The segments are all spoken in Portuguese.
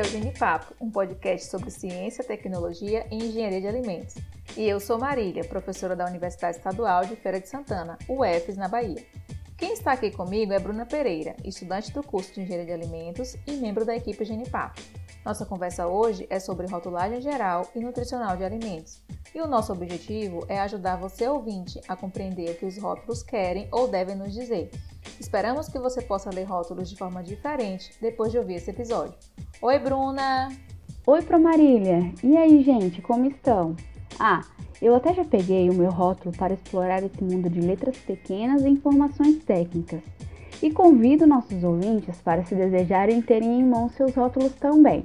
é o Genipapo, um podcast sobre ciência, tecnologia e engenharia de alimentos. E eu sou Marília, professora da Universidade Estadual de Feira de Santana, UFES, na Bahia. Quem está aqui comigo é Bruna Pereira, estudante do curso de Engenharia de Alimentos e membro da equipe Genipapo. Nossa conversa hoje é sobre rotulagem geral e nutricional de alimentos. E o nosso objetivo é ajudar você, ouvinte, a compreender o que os rótulos querem ou devem nos dizer. Esperamos que você possa ler rótulos de forma diferente depois de ouvir esse episódio. Oi, Bruna! Oi, Pro Marília! E aí, gente, como estão? Ah, eu até já peguei o meu rótulo para explorar esse mundo de letras pequenas e informações técnicas. E convido nossos ouvintes para, se desejarem, terem em mão seus rótulos também.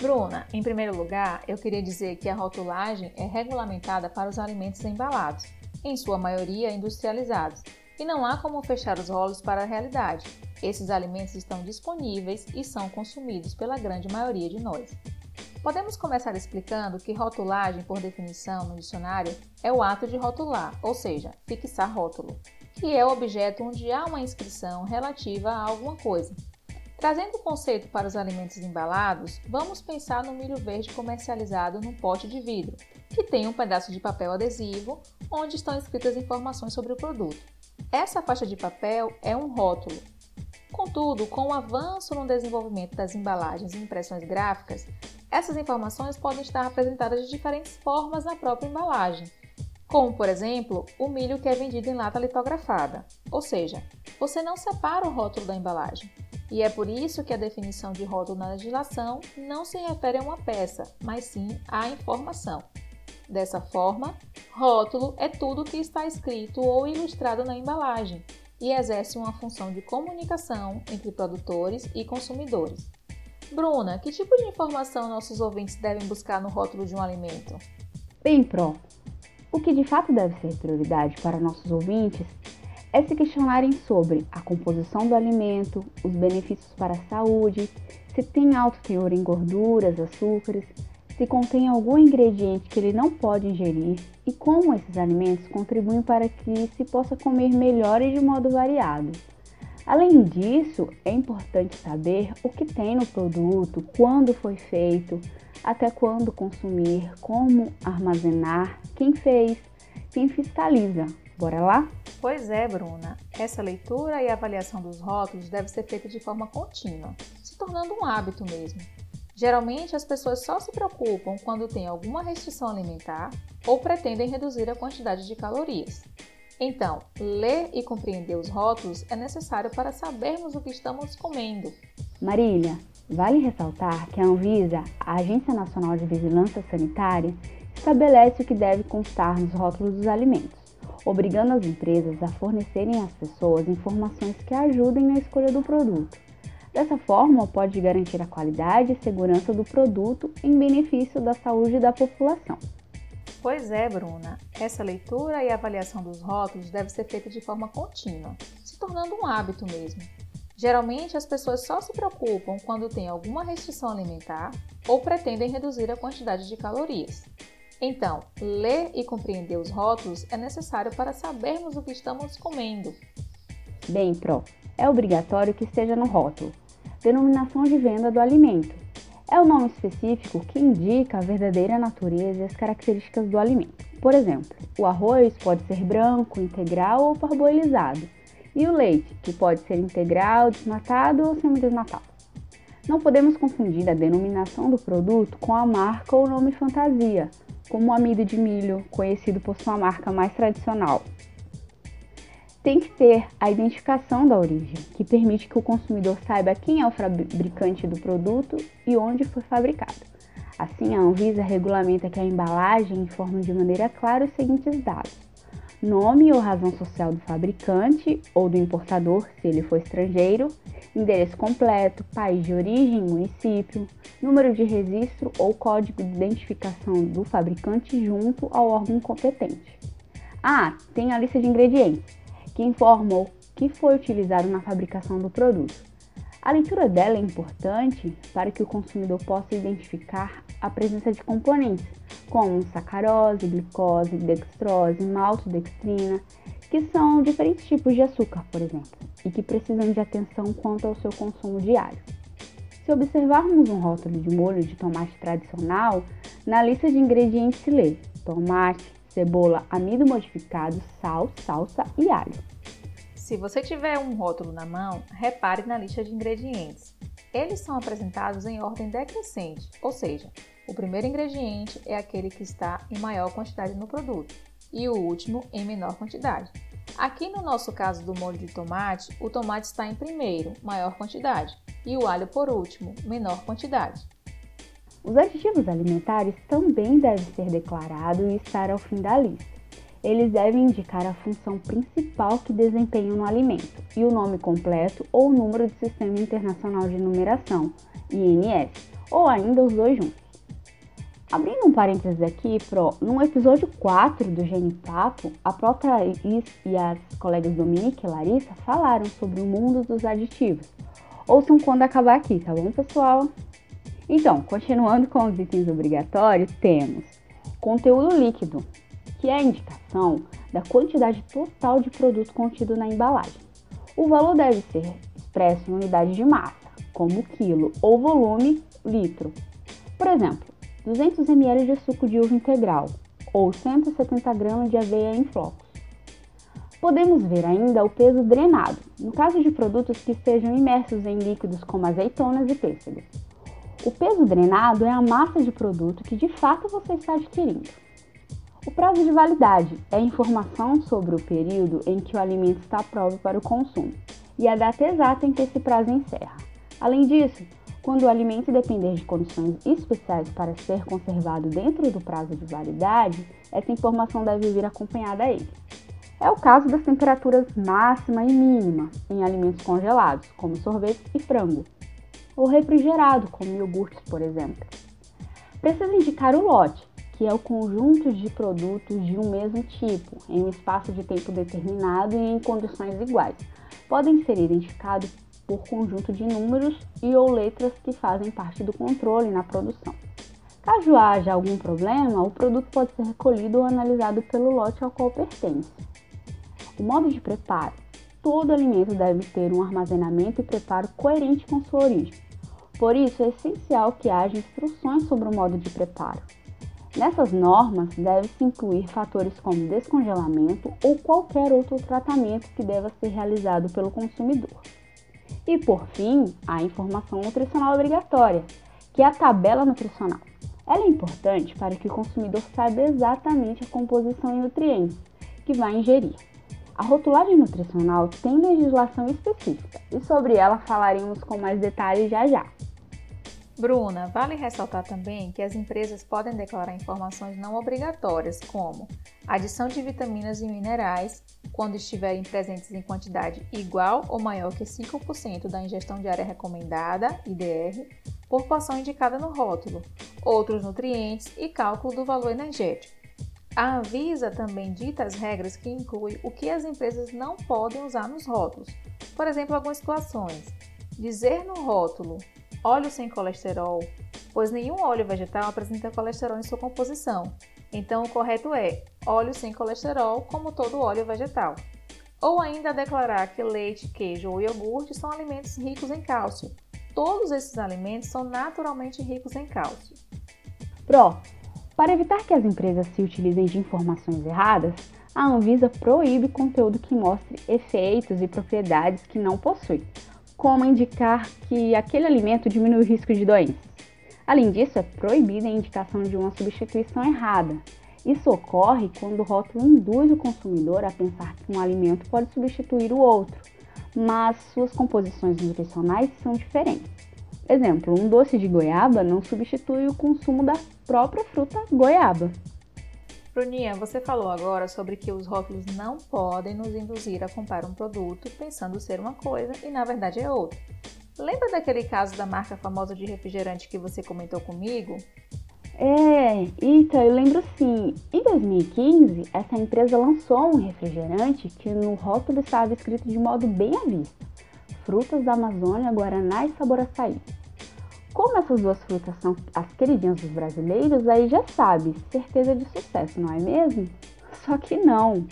Bruna, em primeiro lugar, eu queria dizer que a rotulagem é regulamentada para os alimentos embalados, em sua maioria industrializados, e não há como fechar os rolos para a realidade. Esses alimentos estão disponíveis e são consumidos pela grande maioria de nós. Podemos começar explicando que rotulagem, por definição no dicionário, é o ato de rotular, ou seja, fixar rótulo, que é o objeto onde há uma inscrição relativa a alguma coisa. Trazendo o conceito para os alimentos embalados, vamos pensar no milho verde comercializado num pote de vidro, que tem um pedaço de papel adesivo onde estão escritas informações sobre o produto. Essa faixa de papel é um rótulo. Contudo, com o avanço no desenvolvimento das embalagens e impressões gráficas, essas informações podem estar apresentadas de diferentes formas na própria embalagem, como, por exemplo, o milho que é vendido em lata litografada, ou seja, você não separa o rótulo da embalagem. E é por isso que a definição de rótulo na legislação não se refere a uma peça, mas sim à informação. Dessa forma, rótulo é tudo que está escrito ou ilustrado na embalagem e exerce uma função de comunicação entre produtores e consumidores. Bruna, que tipo de informação nossos ouvintes devem buscar no rótulo de um alimento? Bem, Pro, o que de fato deve ser prioridade para nossos ouvintes é se questionarem sobre a composição do alimento, os benefícios para a saúde, se tem alto teor em gorduras, açúcares, se contém algum ingrediente que ele não pode ingerir e como esses alimentos contribuem para que se possa comer melhor e de modo variado. Além disso, é importante saber o que tem no produto, quando foi feito, até quando consumir, como armazenar, quem fez, quem fiscaliza. Bora lá? Pois é, Bruna. Essa leitura e avaliação dos rótulos deve ser feita de forma contínua, se tornando um hábito mesmo. Geralmente, as pessoas só se preocupam quando tem alguma restrição alimentar ou pretendem reduzir a quantidade de calorias. Então, ler e compreender os rótulos é necessário para sabermos o que estamos comendo. Marília, vale ressaltar que a Anvisa, a Agência Nacional de Vigilância Sanitária, estabelece o que deve constar nos rótulos dos alimentos, obrigando as empresas a fornecerem às pessoas informações que ajudem na escolha do produto. Dessa forma, pode garantir a qualidade e segurança do produto em benefício da saúde da população. Pois é, Bruna. Essa leitura e avaliação dos rótulos deve ser feita de forma contínua, se tornando um hábito mesmo. Geralmente, as pessoas só se preocupam quando tem alguma restrição alimentar ou pretendem reduzir a quantidade de calorias. Então, ler e compreender os rótulos é necessário para sabermos o que estamos comendo. Bem, Pro, é obrigatório que esteja no rótulo. Denominação de venda do alimento, é o nome específico que indica a verdadeira natureza e as características do alimento. Por exemplo, o arroz pode ser branco, integral ou parboilizado, e o leite, que pode ser integral, desnatado ou semidesnatado. Não podemos confundir a denominação do produto com a marca ou nome fantasia, como o amido de milho, conhecido por sua marca mais tradicional, tem que ter a identificação da origem, que permite que o consumidor saiba quem é o fabricante do produto e onde foi fabricado. Assim, a Anvisa regulamenta que a embalagem informe de maneira clara os seguintes dados: nome ou razão social do fabricante ou do importador, se ele for estrangeiro, endereço completo, país de origem, município, número de registro ou código de identificação do fabricante junto ao órgão competente. Ah, tem a lista de ingredientes que informa o que foi utilizado na fabricação do produto. A leitura dela é importante para que o consumidor possa identificar a presença de componentes, como sacarose, glicose, dextrose, maltodextrina, que são diferentes tipos de açúcar, por exemplo, e que precisam de atenção quanto ao seu consumo diário. Se Se observarmos um rótulo de molho de tomate tradicional, na lista de ingredientes se lê tomate, cebola, amido modificado, sal, salsa e alho. Se você tiver um rótulo na mão, repare na lista de ingredientes. Eles são apresentados em ordem decrescente, ou seja, o primeiro ingrediente é aquele que está em maior quantidade no produto e o último em menor quantidade. Aqui no nosso caso do molho de tomate, o tomate está em primeiro, maior quantidade, e o alho por último, menor quantidade. Os aditivos alimentares também devem ser declarados e estar ao fim da lista. Eles devem indicar a função principal que desempenham no alimento e o nome completo ou o número do Sistema Internacional de Numeração, INS, ou ainda os dois juntos. Abrindo um parênteses aqui, Pro, no episódio 4 do Gene Papo, a própria Thaís e as colegas Dominique e Larissa falaram sobre o mundo dos aditivos. Ouçam quando acabar aqui, tá bom, pessoal? Então, continuando com os itens obrigatórios, temos conteúdo líquido, que é a indicação da quantidade total de produto contido na embalagem. O valor deve ser expresso em unidade de massa, como quilo, ou volume, litro. Por exemplo, 200 ml de suco de uva integral ou 170 gramas de aveia em flocos. Podemos ver ainda o peso drenado, no caso de produtos que estejam imersos em líquidos como azeitonas e pêssegos. O peso drenado é a massa de produto que de fato você está adquirindo. O prazo de validade é a informação sobre o período em que o alimento está pronto para o consumo e a data exata em que esse prazo encerra. Além disso, quando o alimento depender de condições especiais para ser conservado dentro do prazo de validade, essa informação deve vir acompanhada a ele. É o caso das temperaturas máxima e mínima em alimentos congelados, como sorvete e frango, ou refrigerado, como iogurtes, por exemplo. Precisa indicar o lote, que é o conjunto de produtos de um mesmo tipo, em um espaço de tempo determinado e em condições iguais. Podem ser identificados por conjunto de números e ou letras que fazem parte do controle na produção. Caso haja algum problema, o produto pode ser recolhido ou analisado pelo lote ao qual pertence. O modo de preparo. Todo alimento deve ter um armazenamento e preparo coerente com sua origem. Por isso, é essencial que haja instruções sobre o modo de preparo. Nessas normas, deve-se incluir fatores como descongelamento ou qualquer outro tratamento que deva ser realizado pelo consumidor. E por fim, a informação nutricional obrigatória, que é a tabela nutricional. Ela é importante para que o consumidor saiba exatamente a composição e nutrientes que vai ingerir. A rotulagem nutricional tem legislação específica e sobre ela falaremos com mais detalhes já já. Bruna, vale ressaltar também que as empresas podem declarar informações não obrigatórias, como adição de vitaminas e minerais, quando estiverem presentes em quantidade igual ou maior que 5% da ingestão diária recomendada, IDR, por porção indicada no rótulo, outros nutrientes e cálculo do valor energético. A Anvisa também dita as regras que incluem o que as empresas não podem usar nos rótulos. Por exemplo, algumas situações. Dizer no rótulo óleo sem colesterol, pois nenhum óleo vegetal apresenta colesterol em sua composição. Então, o correto é óleo sem colesterol, como todo óleo vegetal. Ou ainda declarar que leite, queijo ou iogurte são alimentos ricos em cálcio. Todos esses alimentos são naturalmente ricos em cálcio. Pro, para evitar que as empresas se utilizem de informações erradas, a Anvisa proíbe conteúdo que mostre efeitos e propriedades que não possui, como indicar que aquele alimento diminui o risco de doenças. Além disso, é proibida a indicação de uma substituição errada. Isso ocorre quando o rótulo induz o consumidor a pensar que um alimento pode substituir o outro, mas suas composições nutricionais são diferentes. Exemplo, um doce de goiaba não substitui o consumo da própria fruta goiaba. Bruninha, você falou agora sobre que os rótulos não podem nos induzir a comprar um produto pensando ser uma coisa e na verdade é outra. Lembra daquele caso da marca famosa de refrigerante que você comentou comigo? É, então eu lembro sim. Em 2015, essa empresa lançou um refrigerante que no rótulo estava escrito de modo bem à vista: frutas da Amazônia, guaraná e sabor açaí. Como essas duas frutas são as queridinhas dos brasileiros, aí já sabe, certeza de sucesso, não é mesmo? Só que não.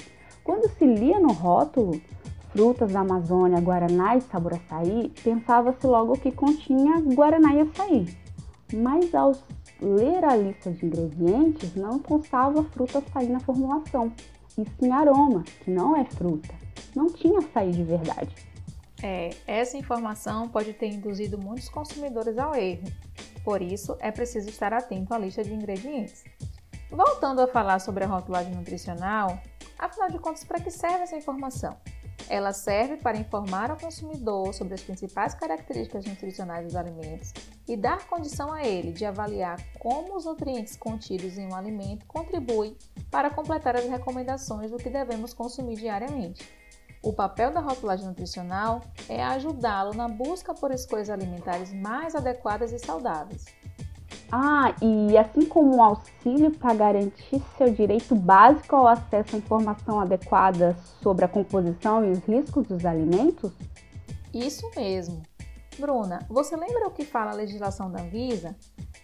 Quando se lia no rótulo, frutas da Amazônia, guaraná e sabor açaí, pensava-se logo que continha guaraná e açaí. Mas ao ler a lista de ingredientes, não constava fruta açaí na formulação, e sim aroma, que não é fruta. Não tinha açaí de verdade. É, essa informação pode ter induzido muitos consumidores ao erro. Por isso, é preciso estar atento à lista de ingredientes. Voltando a falar sobre a rotulagem nutricional, afinal de contas, para que serve essa informação? Ela serve para informar ao consumidor sobre as principais características nutricionais dos alimentos e dar condição a ele de avaliar como os nutrientes contidos em um alimento contribuem para completar as recomendações do que devemos consumir diariamente. O papel da rotulagem nutricional é ajudá-lo na busca por escolhas alimentares mais adequadas e saudáveis. Ah, e assim como o auxílio para garantir seu direito básico ao acesso à informação adequada sobre a composição e os riscos dos alimentos? Isso mesmo. Bruna, você lembra o que fala a legislação da Anvisa?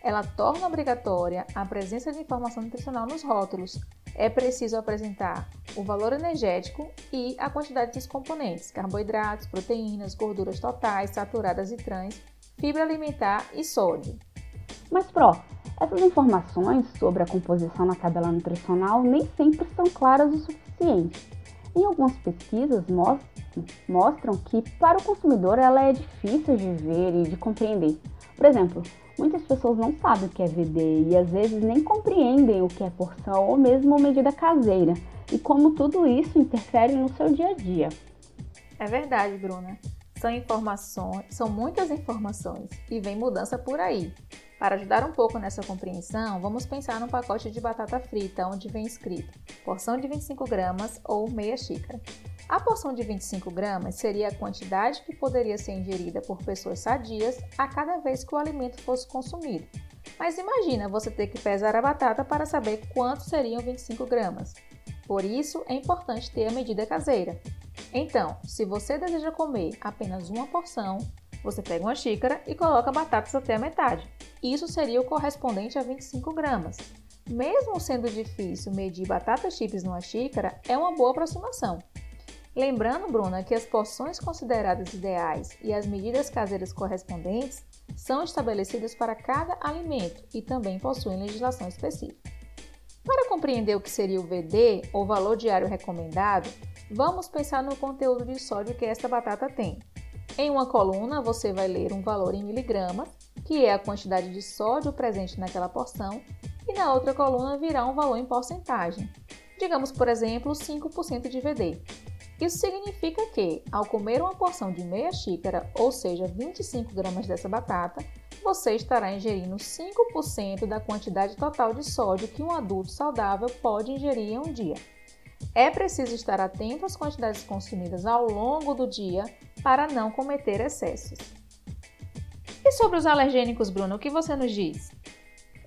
Ela torna obrigatória a presença de informação nutricional nos rótulos. É preciso apresentar o valor energético e a quantidade dos componentes: carboidratos, proteínas, gorduras totais, saturadas e trans, fibra alimentar e sódio. Mas, Pro, essas informações sobre a composição na tabela nutricional nem sempre são claras o suficiente. Em algumas pesquisas mostram que para o consumidor ela é difícil de ver e de compreender. Por exemplo, muitas pessoas não sabem o que é VD e às vezes nem compreendem o que é porção ou mesmo medida caseira e como tudo isso interfere no seu dia a dia. É verdade, Bruna. São informações, são muitas informações e vem mudança por aí. Para ajudar um pouco nessa compreensão, vamos pensar num pacote de batata frita onde vem escrito porção de 25 gramas ou meia xícara. A porção de 25 gramas seria a quantidade que poderia ser ingerida por pessoas sadias a cada vez que o alimento fosse consumido. Mas imagina você ter que pesar a batata para saber quanto seriam 25 gramas. Por isso é importante ter a medida caseira. Então, se você deseja comer apenas uma porção, você pega uma xícara e coloca batatas até a metade. Isso seria o correspondente a 25 gramas. Mesmo sendo difícil medir batata chips numa xícara, é uma boa aproximação. Lembrando, Bruna, que as porções consideradas ideais e as medidas caseiras correspondentes são estabelecidas para cada alimento e também possuem legislação específica. Para compreender o que seria o VD, ou valor diário recomendado, vamos pensar no conteúdo de sódio que esta batata tem. Em uma coluna, você vai ler um valor em miligramas, que é a quantidade de sódio presente naquela porção, e na outra coluna virá um valor em porcentagem. Digamos, por exemplo, 5% de VD. Isso significa que, ao comer uma porção de meia xícara, ou seja, 25 gramas dessa batata, você estará ingerindo 5% da quantidade total de sódio que um adulto saudável pode ingerir em um dia. É preciso estar atento às quantidades consumidas ao longo do dia para não cometer excessos. E sobre os alergênicos, Bruno, o que você nos diz?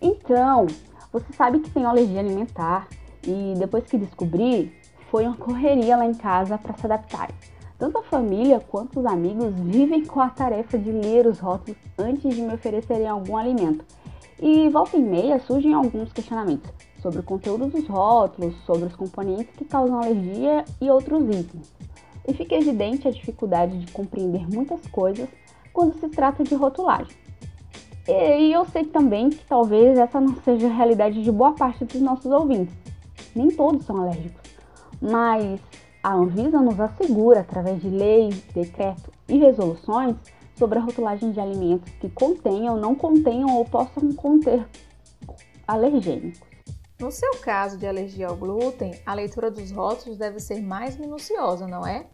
Então, você sabe que tenho alergia alimentar e depois que descobri, foi uma correria lá em casa para se adaptar. Tanto a família quanto os amigos vivem com a tarefa de ler os rótulos antes de me oferecerem algum alimento. E volta e meia surgem alguns questionamentos sobre o conteúdo dos rótulos, sobre os componentes que causam alergia e outros itens. E fica evidente a dificuldade de compreender muitas coisas quando se trata de rotulagem. E eu sei também que talvez essa não seja a realidade de boa parte dos nossos ouvintes. Nem todos são alérgicos, mas a Anvisa nos assegura, através de lei, decreto e resoluções, sobre a rotulagem de alimentos que contenham, não contenham ou possam conter alergênicos. No seu caso de alergia ao glúten, a leitura dos rótulos deve ser mais minuciosa, não é?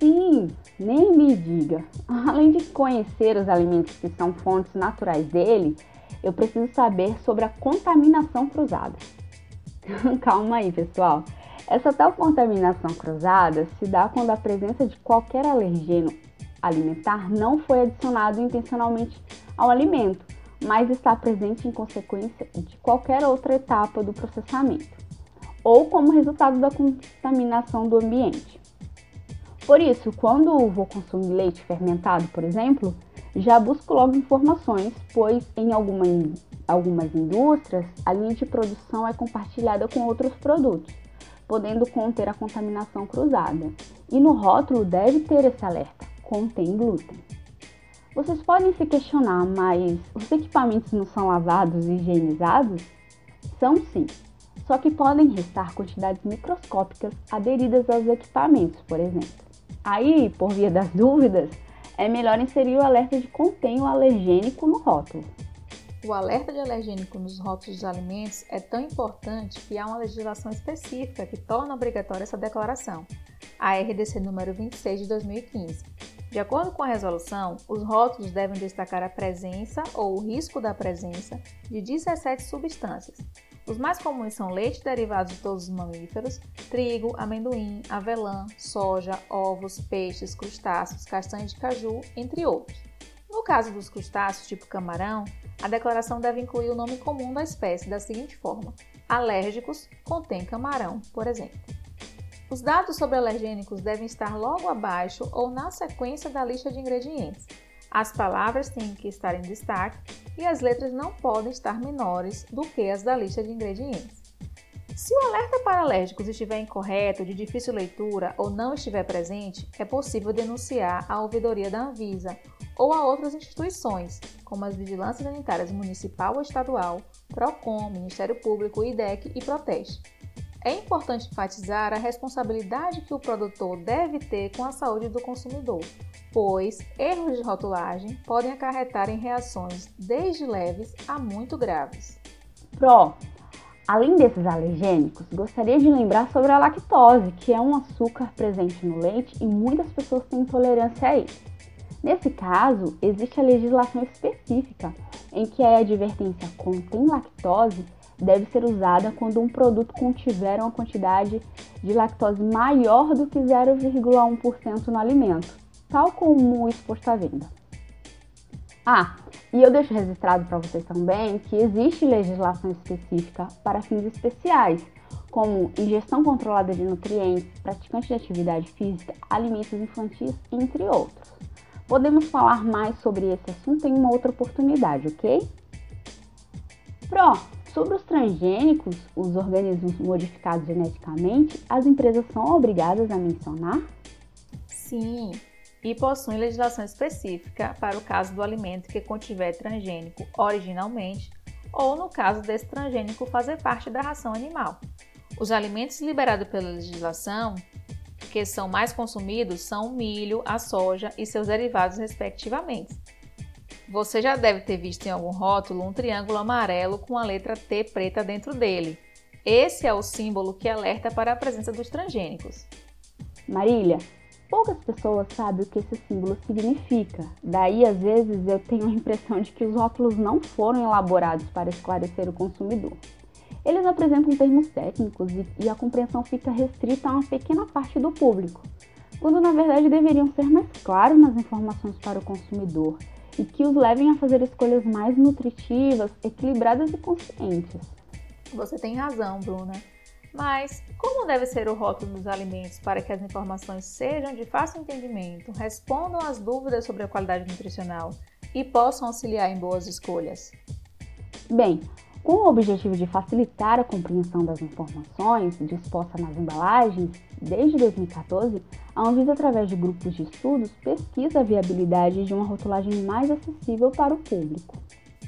Sim, nem me diga. Além de conhecer os alimentos que são fontes naturais dele, eu preciso saber sobre a contaminação cruzada. Calma aí, pessoal. Essa tal contaminação cruzada se dá quando a presença de qualquer alergeno alimentar não foi adicionado intencionalmente ao alimento, mas está presente em consequência de qualquer outra etapa do processamento, ou como resultado da contaminação do ambiente. Por isso, quando vou consumir leite fermentado, por exemplo, já busco logo informações, pois em alguma, algumas indústrias a linha de produção é compartilhada com outros produtos, podendo conter a contaminação cruzada. E no rótulo deve ter esse alerta: contém glúten. Vocês podem se questionar, mas os equipamentos não são lavados e higienizados? São sim, só que podem restar quantidades microscópicas aderidas aos equipamentos, por exemplo. Aí, por via das dúvidas, é melhor inserir o alerta de contém o alergênico no rótulo. O alerta de alergênico nos rótulos dos alimentos é tão importante que há uma legislação específica que torna obrigatória essa declaração, a RDC número 26 de 2015. De acordo com a resolução, os rótulos devem destacar a presença ou o risco da presença de 17 substâncias. Os mais comuns são leite derivados de todos os mamíferos, trigo, amendoim, avelã, soja, ovos, peixes, crustáceos, castanhas de caju, entre outros. No caso dos crustáceos tipo camarão, a declaração deve incluir o nome comum da espécie da seguinte forma: alérgicos contém camarão, por exemplo. Os dados sobre alergênicos devem estar logo abaixo ou na sequência da lista de ingredientes. As palavras têm que estar em destaque e as letras não podem estar menores do que as da lista de ingredientes. Se o alerta para alérgicos estiver incorreto, de difícil leitura ou não estiver presente, é possível denunciar à ouvidoria da Anvisa ou a outras instituições, como as Vigilâncias Sanitárias Municipal ou Estadual, PROCON, Ministério Público, IDEC e Proteste. É importante enfatizar a responsabilidade que o produtor deve ter com a saúde do consumidor, pois erros de rotulagem podem acarretar em reações desde leves a muito graves. Pro, além desses alergênicos, gostaria de lembrar sobre a lactose, que é um açúcar presente no leite e muitas pessoas têm intolerância a ele. Nesse caso, existe a legislação específica em que a advertência contém lactose deve ser usada quando um produto contiver uma quantidade de lactose maior do que 0,1% no alimento, tal como exposto à venda. Ah, e eu deixo registrado para vocês também que existe legislação específica para fins especiais, como ingestão controlada de nutrientes, praticantes de atividade física, alimentos infantis, entre outros. Podemos falar mais sobre esse assunto em uma outra oportunidade, ok? Pro, Sobre os transgênicos, os organismos modificados geneticamente, as empresas são obrigadas a mencionar? Sim, e possuem legislação específica para o caso do alimento que contiver transgênico originalmente ou no caso desse transgênico fazer parte da ração animal. Os alimentos liberados pela legislação que são mais consumidos são o milho, a soja e seus derivados respectivamente. Você já deve ter visto em algum rótulo um triângulo amarelo com a letra T preta dentro dele. Esse é o símbolo que alerta para a presença dos transgênicos. Marília, poucas pessoas sabem o que esse símbolo significa. Daí, às vezes, eu tenho a impressão de que os rótulos não foram elaborados para esclarecer o consumidor. Eles apresentam termos técnicos e, e a compreensão fica restrita a uma pequena parte do público, quando na verdade deveriam ser mais claros nas informações para o consumidor e que os levem a fazer escolhas mais nutritivas, equilibradas e conscientes. Você tem razão, Bruna. Mas como deve ser o rótulo dos alimentos para que as informações sejam de fácil entendimento, respondam às dúvidas sobre a qualidade nutricional e possam auxiliar em boas escolhas? Bem, com o objetivo de facilitar a compreensão das informações dispostas nas embalagens, desde 2014, a Anvisa, através de grupos de estudos, pesquisa a viabilidade de uma rotulagem mais acessível para o público.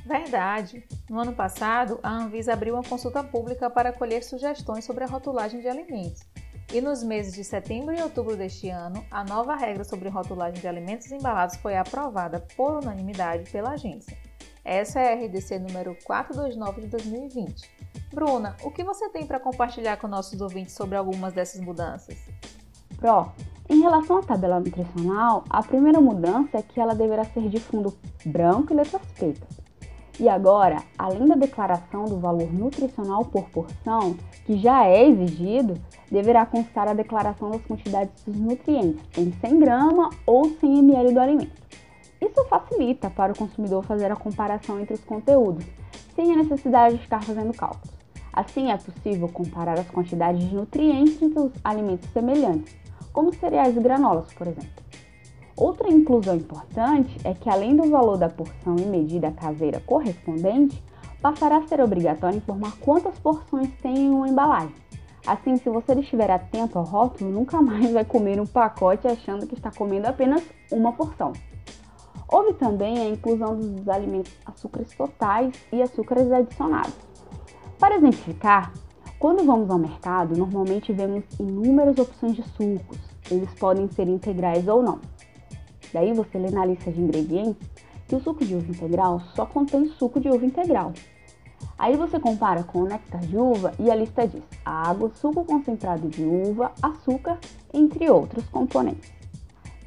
Verdade! No ano passado, a Anvisa abriu uma consulta pública para colher sugestões sobre a rotulagem de alimentos. E nos meses de setembro e outubro deste ano, a nova regra sobre rotulagem de alimentos embalados foi aprovada por unanimidade pela agência. Essa é a RDC número 429 de 2020. Bruna, o que você tem para compartilhar com nossos ouvintes sobre algumas dessas mudanças? Pro, em relação à tabela nutricional, a primeira mudança é que ela deverá ser de fundo branco e letras pretas. E agora, além da declaração do valor nutricional por porção, que já é exigido, deverá constar a declaração das quantidades dos nutrientes em 100 gramas ou 100 ml do alimento. Isso facilita para o consumidor fazer a comparação entre os conteúdos, sem a necessidade de ficar fazendo cálculos. Assim, é possível comparar as quantidades de nutrientes entre os alimentos semelhantes, como cereais e granolas, por exemplo. Outra inclusão importante é que, além do valor da porção e medida caseira correspondente, passará a ser obrigatório informar quantas porções tem em uma embalagem. Assim, se você estiver atento ao rótulo, nunca mais vai comer um pacote achando que está comendo apenas uma porção. Houve também a inclusão dos alimentos açúcares totais e açúcares adicionados. Para exemplificar, quando vamos ao mercado, normalmente vemos inúmeras opções de sucos. Eles podem ser integrais ou não. Daí você lê na lista de ingredientes que o suco de uva integral só contém suco de uva integral. Aí você compara com o néctar de uva e a lista diz água, suco concentrado de uva, açúcar, entre outros componentes.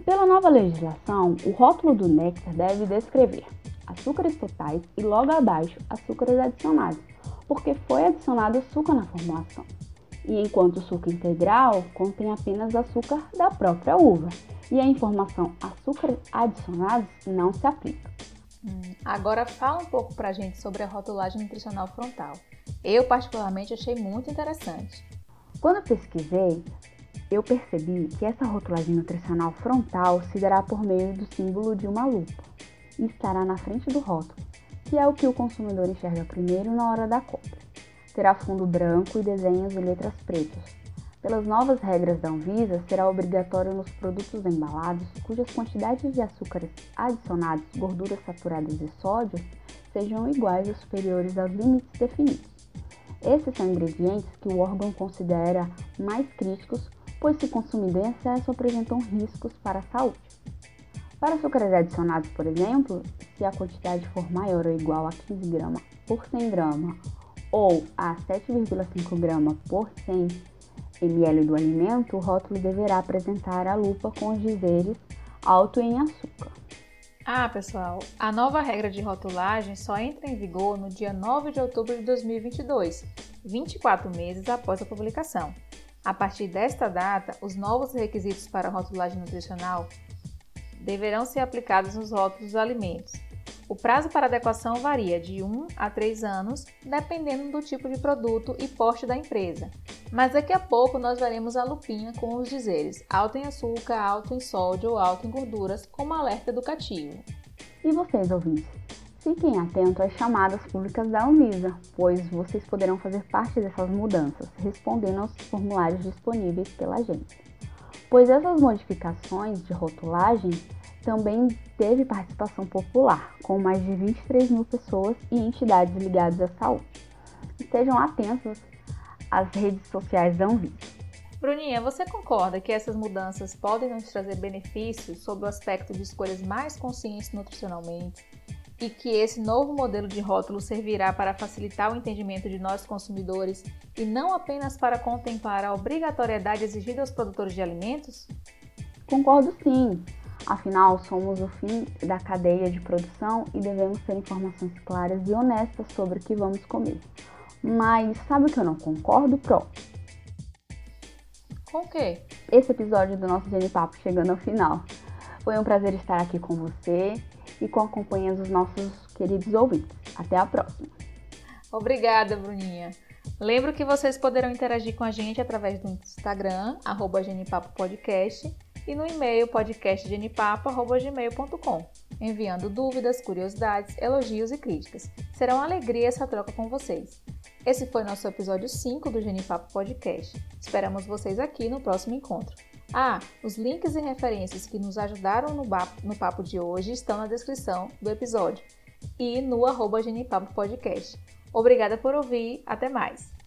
Pela nova legislação, o rótulo do néctar deve descrever açúcares totais e logo abaixo açúcares adicionados, porque foi adicionado açúcar na formulação. E enquanto o suco integral contém apenas açúcar da própria uva, e a informação açúcares adicionados não se aplica. Hum, agora fala um pouco pra gente sobre a rotulagem nutricional frontal. Eu particularmente achei muito interessante. Quando eu pesquisei, eu percebi que essa rotulagem nutricional frontal se dará por meio do símbolo de uma lupa e estará na frente do rótulo, que é o que o consumidor enxerga primeiro na hora da compra. Terá fundo branco e desenhos e letras pretas, pelas novas regras da Anvisa, será obrigatório nos produtos embalados cujas quantidades de açúcares adicionados, gorduras saturadas e sódio sejam iguais ou superiores aos limites definidos. Esses são ingredientes que o órgão considera mais críticos, pois, se consumido em excesso, apresentam riscos para a saúde. Para açúcares adicionados, por exemplo, se a quantidade for maior ou igual a 15 gramas por 100 gramas ou a 7,5 gramas por 100 ml do alimento, o rótulo deverá apresentar a lupa com os dizeres alto em açúcar. Ah, pessoal, a nova regra de rotulagem só entra em vigor no dia 9 de outubro de 2022, 24 meses após a publicação. A partir desta data, os novos requisitos para a rotulagem nutricional deverão ser aplicados nos rótulos dos alimentos, o prazo para adequação varia de 1 a 3 anos, dependendo do tipo de produto e porte da empresa. Mas daqui a pouco nós veremos a lupinha com os dizeres alto em açúcar, alto em sódio ou alto em gorduras, como alerta educativo. E vocês, ouvintes? Fiquem atentos às chamadas públicas da Anvisa, pois vocês poderão fazer parte dessas mudanças, respondendo aos formulários disponíveis pela agência. Pois essas modificações de rotulagem também teve participação popular, com mais de 23 mil pessoas e entidades ligadas à saúde. Estejam atentos às redes sociais da Anvisa. Bruninha, você concorda que essas mudanças podem nos trazer benefícios sob o aspecto de escolhas mais conscientes nutricionalmente e que esse novo modelo de rótulo servirá para facilitar o entendimento de nós consumidores e não apenas para contemplar a obrigatoriedade exigida aos produtores de alimentos? Concordo sim. Afinal, somos o fim da cadeia de produção e devemos ter informações claras e honestas sobre o que vamos comer. Mas sabe o que eu não concordo, Pro? Com o quê? Esse episódio do nosso Genipapo chegando ao final. Foi um prazer estar aqui com você e com a companhia dos nossos queridos ouvintes. Até a próxima. Obrigada, Bruninha. Lembro que vocês poderão interagir com a gente através do Instagram, arroba Genipapo Podcast e no e-mail podcastgenipapo.gmail.com, enviando dúvidas, curiosidades, elogios e críticas. Será uma alegria essa troca com vocês. Esse foi nosso episódio 5 do Genipapo Podcast. Esperamos vocês aqui no próximo encontro. Ah, os links e referências que nos ajudaram no, no papo de hoje estão na descrição do episódio e no arroba Podcast. Obrigada por ouvir, até mais!